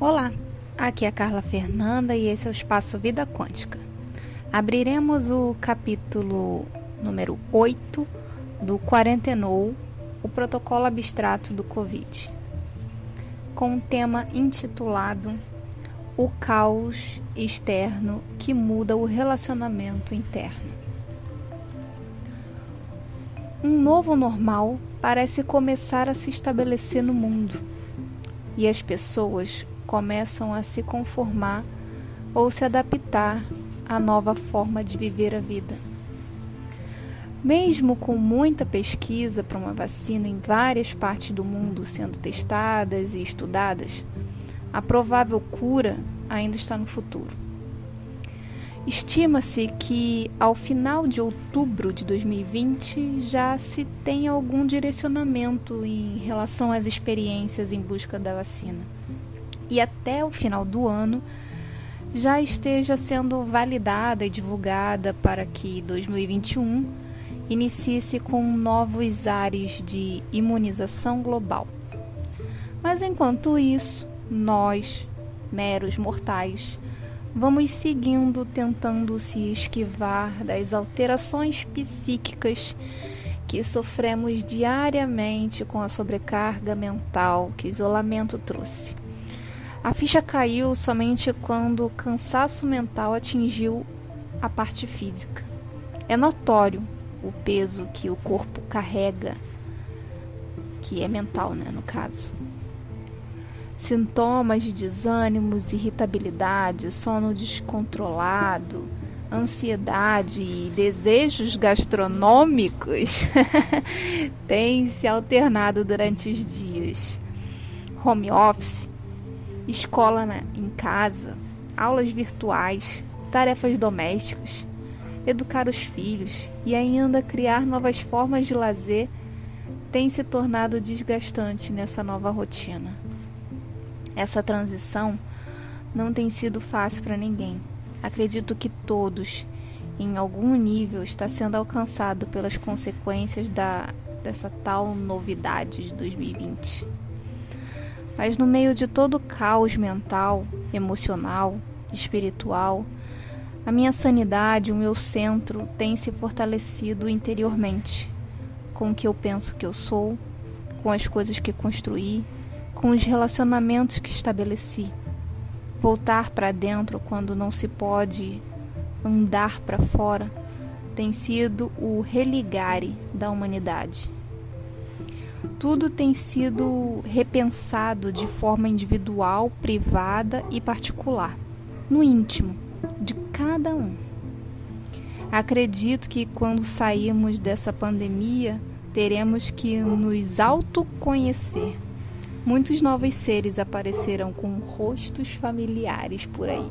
Olá, aqui é Carla Fernanda e esse é o Espaço Vida Quântica. Abriremos o capítulo número 8 do Quarentenou, o protocolo abstrato do Covid, com um tema intitulado O caos externo que muda o relacionamento interno. Um novo normal parece começar a se estabelecer no mundo e as pessoas começam a se conformar ou se adaptar à nova forma de viver a vida. Mesmo com muita pesquisa para uma vacina em várias partes do mundo sendo testadas e estudadas, a provável cura ainda está no futuro. Estima-se que ao final de outubro de 2020 já se tem algum direcionamento em relação às experiências em busca da vacina e até o final do ano já esteja sendo validada e divulgada para que 2021 inicie-se com novos ares de imunização global. Mas enquanto isso, nós, meros mortais, vamos seguindo tentando se esquivar das alterações psíquicas que sofremos diariamente com a sobrecarga mental que o isolamento trouxe. A ficha caiu somente quando o cansaço mental atingiu a parte física. É notório o peso que o corpo carrega, que é mental, né, no caso. Sintomas de desânimos, irritabilidade, sono descontrolado, ansiedade e desejos gastronômicos têm se alternado durante os dias. Home office escola né, em casa, aulas virtuais, tarefas domésticas, educar os filhos e ainda criar novas formas de lazer tem se tornado desgastante nessa nova rotina. Essa transição não tem sido fácil para ninguém. Acredito que todos, em algum nível, está sendo alcançado pelas consequências da, dessa tal novidade de 2020. Mas no meio de todo o caos mental, emocional, espiritual, a minha sanidade, o meu centro tem se fortalecido interiormente, com o que eu penso que eu sou, com as coisas que construí, com os relacionamentos que estabeleci. Voltar para dentro quando não se pode andar para fora tem sido o religare da humanidade. Tudo tem sido repensado de forma individual, privada e particular, no íntimo de cada um. Acredito que quando sairmos dessa pandemia, teremos que nos autoconhecer. Muitos novos seres aparecerão com rostos familiares por aí.